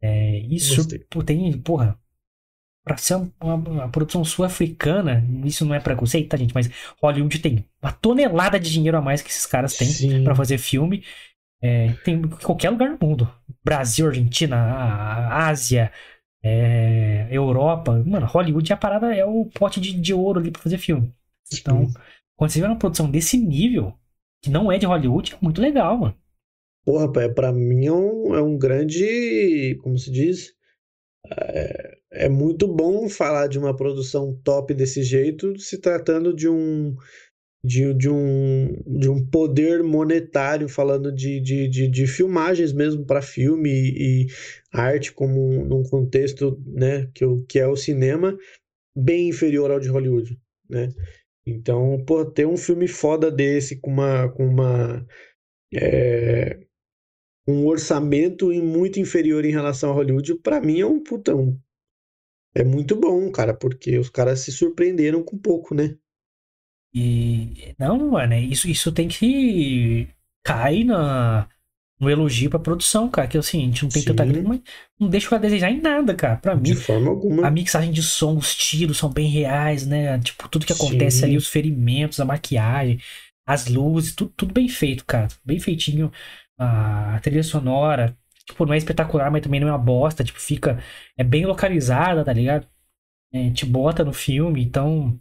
É, isso tem, porra, pra ser uma, uma produção sul-africana, isso não é preconceito, tá, gente? Mas Hollywood tem uma tonelada de dinheiro a mais que esses caras têm pra fazer filme. É, tem em qualquer lugar do mundo. Brasil, Argentina, Ásia, é, Europa. Mano, Hollywood é a parada, é o pote de, de ouro ali pra fazer filme. Então, Sim. quando você vê uma produção desse nível, que não é de Hollywood, é muito legal, mano. Porra, pra mim é um, é um grande, como se diz? É, muito bom falar de uma produção top desse jeito, se tratando de um de, de um de um poder monetário, falando de, de, de, de filmagens mesmo para filme e, e arte como um- num contexto, né, que, o- que é o cinema, bem inferior ao de Hollywood, né? Então, pô, ter um filme foda desse com uma com uma é, um orçamento muito inferior em relação a Hollywood, pra mim é um putão. É muito bom, cara, porque os caras se surpreenderam com pouco, né? E não, mano, é isso, isso tem que cair na, no elogio pra produção, cara. Que assim, a gente não tem tanta Sim. grana, mas não deixa a desejar em nada, cara. Pra mim, De forma alguma. a mixagem de som, os tiros são bem reais, né? Tipo, tudo que acontece Sim. ali, os ferimentos, a maquiagem, as luzes, tudo, tudo bem feito, cara. Bem feitinho. A trilha sonora, tipo, não é espetacular, mas também não é uma bosta. Tipo, fica. É bem localizada, tá ligado? É, te bota no filme, então.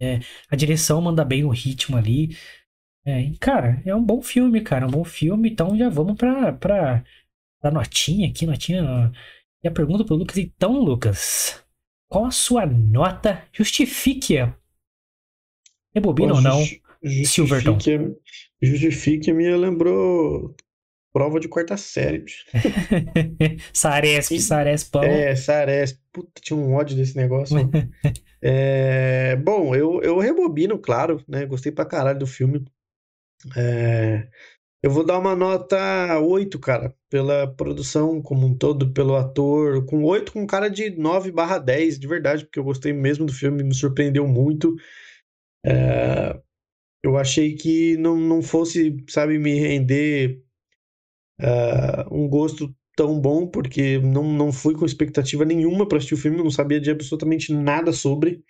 é, a direção manda bem o ritmo ali. É, e, cara, é um bom filme, cara. É um bom filme, então já vamos pra, pra, pra notinha aqui, notinha. E a pergunta pro Lucas, então, Lucas, qual a sua nota? Justifique-a. Rebobina ou não? Jus- Silverton. Justifique, justifique me lembrou prova de quarta série. bicho. Saresp. Sarespão. É, Sares. Puta, tinha um ódio desse negócio. É, bom, eu, eu rebobino, claro, né? Gostei pra caralho do filme. É, eu vou dar uma nota 8, cara, pela produção como um todo, pelo ator, com 8 com cara de 9 barra 10, de verdade, porque eu gostei mesmo do filme, me surpreendeu muito. É, eu achei que não, não fosse, sabe, me render ah, um gosto tão bom, porque não, não fui com expectativa nenhuma para assistir o filme, não sabia de absolutamente nada sobre.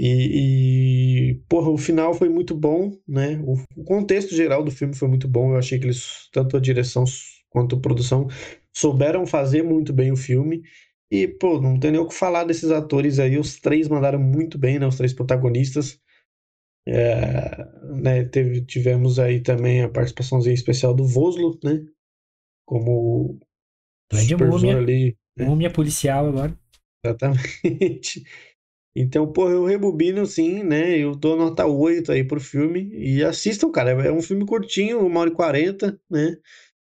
E, e, porra, o final foi muito bom, né? O, o contexto geral do filme foi muito bom. Eu achei que eles, tanto a direção quanto a produção, souberam fazer muito bem o filme. E, pô, não tem nem o que falar desses atores aí. Os três mandaram muito bem, né? Os três protagonistas. É, né, teve, tivemos aí também a participaçãozinha especial do Voslo, né? Como Grande múmia. ali, né? Múmia policial agora. Exatamente. Então, pô, eu rebobino sim, né? Eu dou nota 8 aí pro filme. E assistam, cara. É um filme curtinho, uma hora e quarenta, né?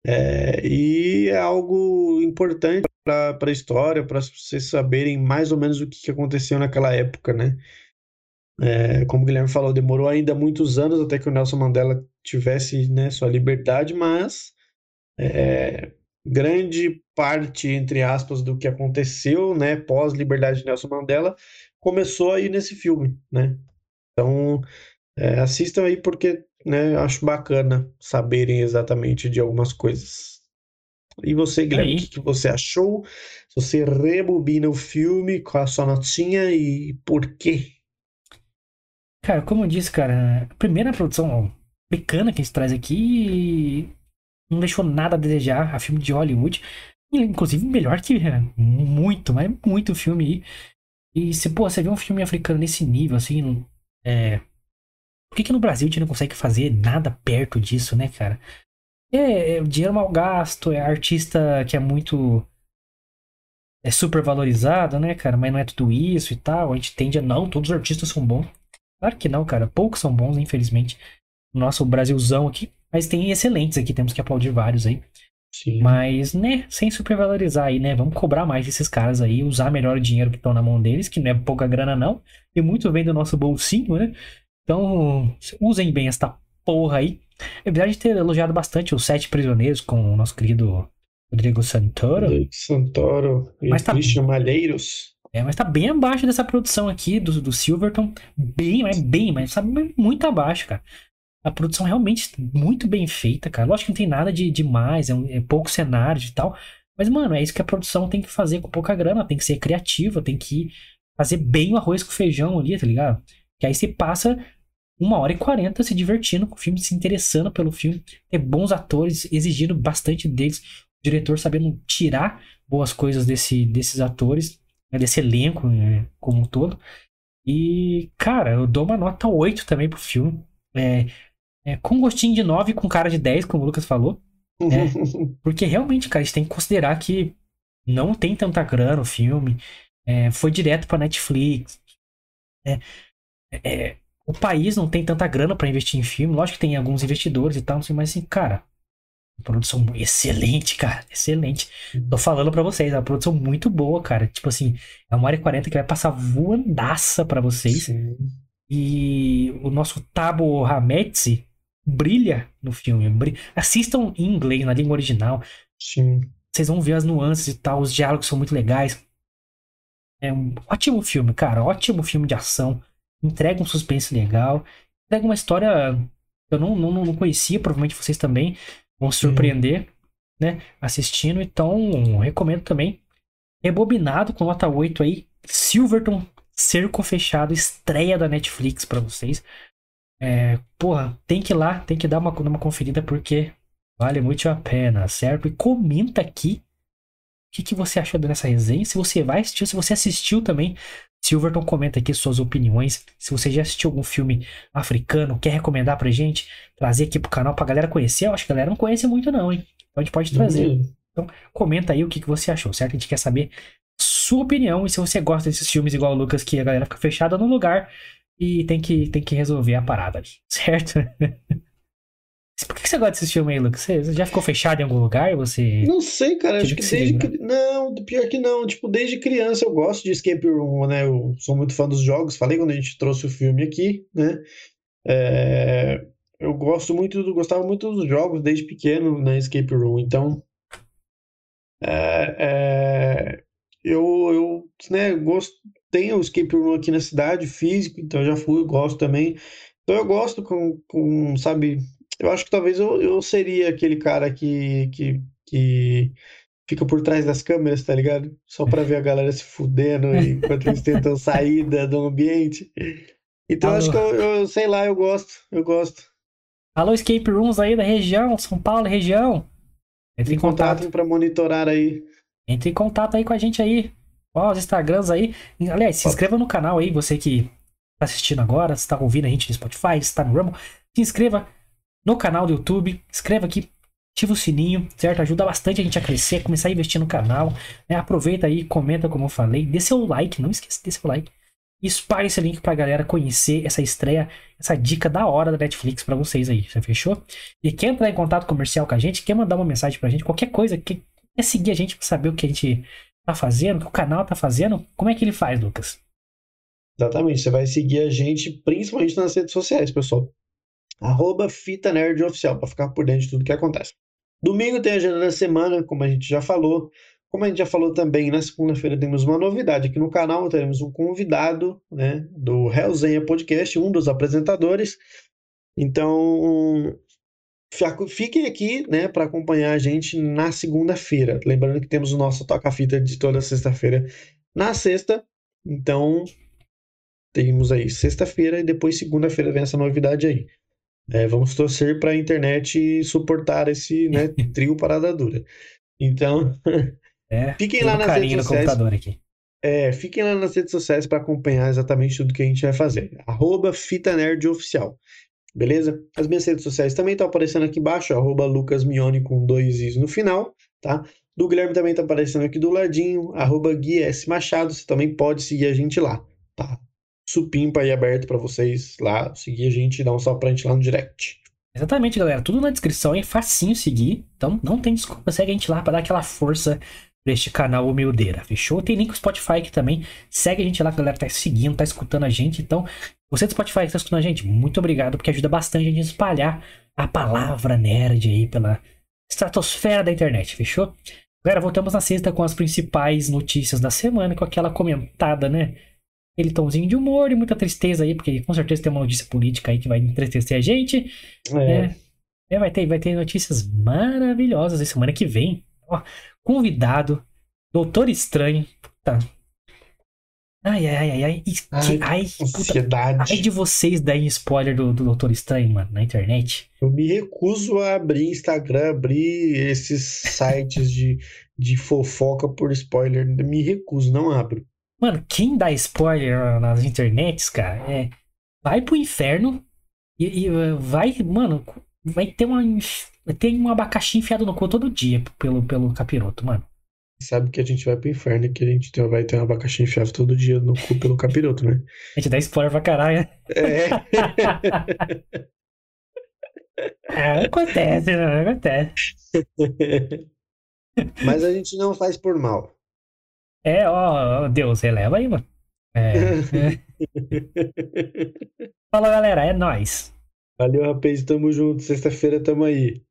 É, e é algo importante para a história, para vocês saberem mais ou menos o que aconteceu naquela época, né? É, como o Guilherme falou, demorou ainda muitos anos até que o Nelson Mandela tivesse né, sua liberdade, mas é, grande parte, entre aspas, do que aconteceu né, pós-liberdade de Nelson Mandela começou aí nesse filme, né? Então, é, assistam aí porque né, acho bacana saberem exatamente de algumas coisas. E você, Guilherme, o que, você achou? Se você rebobina o filme, qual a sua notinha e por quê? Cara, como eu disse, cara, a primeira produção bacana que gente traz aqui não deixou nada a desejar a filme de Hollywood. Inclusive, melhor que muito, mas muito filme. E se, pô, você vê um filme africano nesse nível, assim, é... Por que, que no Brasil a gente não consegue fazer nada perto disso, né, cara? É, é dinheiro mal gasto, é artista que é muito. É super valorizado, né, cara? Mas não é tudo isso e tal. A gente tende a. Não, todos os artistas são bons. Claro que não, cara. Poucos são bons, infelizmente. Nosso Brasilzão aqui. Mas tem excelentes aqui, temos que aplaudir vários aí. Sim. Mas, né, sem supervalorizar aí, né? Vamos cobrar mais desses caras aí, usar melhor o dinheiro que estão na mão deles, que não é pouca grana, não. E muito vem do nosso bolsinho, né? Então, usem bem esta porra aí. Apesar de ter elogiado bastante os Sete Prisioneiros com o nosso querido Rodrigo Santoro. Rodrigo Santoro e mas tá, Christian Malheiros. É, mas tá bem abaixo dessa produção aqui do, do Silverton. Bem, mas bem, mas sabe, muito abaixo, cara. A produção realmente muito bem feita, cara. Lógico que não tem nada de demais, é, um, é pouco cenário e tal. Mas, mano, é isso que a produção tem que fazer com pouca grana. Tem que ser criativa, tem que fazer bem o arroz com feijão ali, tá ligado? Que aí você passa uma hora e quarenta se divertindo com o filme, se interessando pelo filme, ter bons atores, exigindo bastante deles, o diretor sabendo tirar boas coisas desse, desses atores, né, desse elenco né, como um todo. E, cara, eu dou uma nota 8 também pro filme. É, é, com gostinho de 9 com cara de 10, como o Lucas falou. Né? Porque realmente, cara, a gente tem que considerar que não tem tanta grana o filme. É, foi direto pra Netflix. É, é, o país não tem tanta grana para investir em filme. Lógico que tem alguns investidores e tal, não sei, mas assim, cara, produção excelente, cara, excelente. Tô falando para vocês, é uma produção muito boa, cara. Tipo assim, é uma hora e quarenta que vai passar voandaça para vocês. Sim. E o nosso Tabo Hametsi brilha no filme. Brilha. Assistam em inglês, na língua original. Sim. Vocês vão ver as nuances e tal, os diálogos são muito legais. É um ótimo filme, cara. Ótimo filme de ação entrega um suspense legal, entrega uma história que eu não, não, não conhecia, provavelmente vocês também vão se surpreender, né, assistindo. Então, recomendo também. Rebobinado com nota 8 aí, Silverton, Cerco Fechado, estreia da Netflix para vocês. É, porra, tem que ir lá, tem que dar uma, uma conferida porque vale muito a pena, certo? E comenta aqui o que, que você achou dessa resenha, se você vai assistir, se você assistiu também, Silverton comenta aqui suas opiniões. Se você já assistiu algum filme africano, quer recomendar pra gente, trazer aqui pro canal pra galera conhecer. Eu acho que a galera não conhece muito, não, hein? Então a gente pode trazer. Uhum. Então, comenta aí o que, que você achou, certo? A gente quer saber sua opinião e se você gosta desses filmes igual o Lucas, que a galera fica fechada no lugar e tem que, tem que resolver a parada ali, certo? Por que você gosta desse filme aí, Lucas? Você já ficou fechado em algum lugar? Você. Não sei, cara. Acho que, que desde. Que... Não, pior que não. Tipo, desde criança eu gosto de Escape Room, né? Eu sou muito fã dos jogos. Falei quando a gente trouxe o filme aqui, né? É... Eu gosto muito, gostava muito dos jogos desde pequeno, né? Escape Room. Então. É... É... Eu, eu né, gosto. Tenho o Escape Room aqui na cidade, físico, então já fui, gosto também. Então eu gosto com, com sabe, eu acho que talvez eu, eu seria aquele cara que, que, que fica por trás das câmeras, tá ligado? Só pra ver a galera se fudendo enquanto eles tentam sair do ambiente. Então Alô. acho que eu, eu, sei lá, eu gosto, eu gosto. Alô, escape rooms aí da região, São Paulo, região. Entre em contato. contato para monitorar aí. Entre em contato aí com a gente aí. Ó, os Instagrams aí. Aliás, se inscreva no canal aí, você que tá assistindo agora, se tá ouvindo a gente no Spotify, se tá no Rumble. Se inscreva no canal do YouTube. Escreva aqui, ativa o sininho, certo? Ajuda bastante a gente a crescer, começar a investir no canal. Né? Aproveita aí, comenta como eu falei, dê seu like, não esqueça de dar seu like. Espalhe esse link pra galera conhecer essa estreia, essa dica da hora da Netflix para vocês aí, já fechou? E quer entrar em contato comercial com a gente, quer mandar uma mensagem pra gente, qualquer coisa, quer, quer seguir a gente pra saber o que a gente tá fazendo, o que o canal tá fazendo, como é que ele faz, Lucas? Exatamente, você vai seguir a gente principalmente nas redes sociais, pessoal. Arroba Fita Nerd Oficial, para ficar por dentro de tudo que acontece. Domingo tem a agenda da semana, como a gente já falou. Como a gente já falou também, na segunda-feira temos uma novidade aqui no canal, teremos um convidado né, do Hellzenha Podcast, um dos apresentadores. Então, fiquem aqui né, para acompanhar a gente na segunda-feira. Lembrando que temos o nosso toca-fita de toda sexta-feira na sexta. Então, temos aí sexta-feira e depois segunda-feira vem essa novidade aí. É, vamos torcer para a internet suportar esse né, trio parada dura. Então, é, fiquem lá nas redes sociais. É, fiquem lá nas redes sociais para acompanhar exatamente tudo que a gente vai fazer. Arroba Fita Nerd Oficial. Beleza? As minhas redes sociais também estão aparecendo aqui embaixo, arroba Lucas Mione com dois is no final, tá? Do Guilherme também está aparecendo aqui do ladinho, arroba Gui S. Machado, você também pode seguir a gente lá, tá? Supimpa aí aberto para vocês lá, seguir a gente e dar um salve pra gente lá no direct. Exatamente, galera. Tudo na descrição, é facinho seguir. Então não tem desculpa, segue a gente lá para dar aquela força pra este canal humildeira, fechou? Tem link no Spotify aqui também. Segue a gente lá, a galera tá seguindo, tá escutando a gente. Então, você do Spotify que tá escutando a gente, muito obrigado, porque ajuda bastante a gente a espalhar a palavra nerd aí pela estratosfera da internet, fechou? Galera, voltamos na sexta com as principais notícias da semana, com aquela comentada, né? Aquele tomzinho de humor e muita tristeza aí, porque com certeza tem uma notícia política aí que vai entristecer a gente. É. Né? é vai, ter, vai ter notícias maravilhosas semana que vem. Ó, convidado, Doutor Estranho. Puta. Ai, ai, ai, ai. Ai, ai, puta, ai de vocês darem spoiler do, do Doutor Estranho, mano, na internet. Eu me recuso a abrir Instagram, abrir esses sites de, de fofoca por spoiler. Me recuso, não abro. Mano, quem dá spoiler nas internets, cara, é. Vai pro inferno e, e uh, vai. Mano, vai ter uma. Tem um abacaxi enfiado no cu todo dia pelo, pelo capiroto, mano. Sabe que a gente vai pro inferno e que a gente tem, vai ter um abacaxi enfiado todo dia no cu pelo capiroto, né? A gente dá spoiler pra caralho, né? É. é acontece, não né? acontece. Mas a gente não faz por mal. É, ó, Deus, releva aí, mano. É, é. Fala, galera, é nóis. Valeu, rapaz, tamo junto. Sexta-feira tamo aí.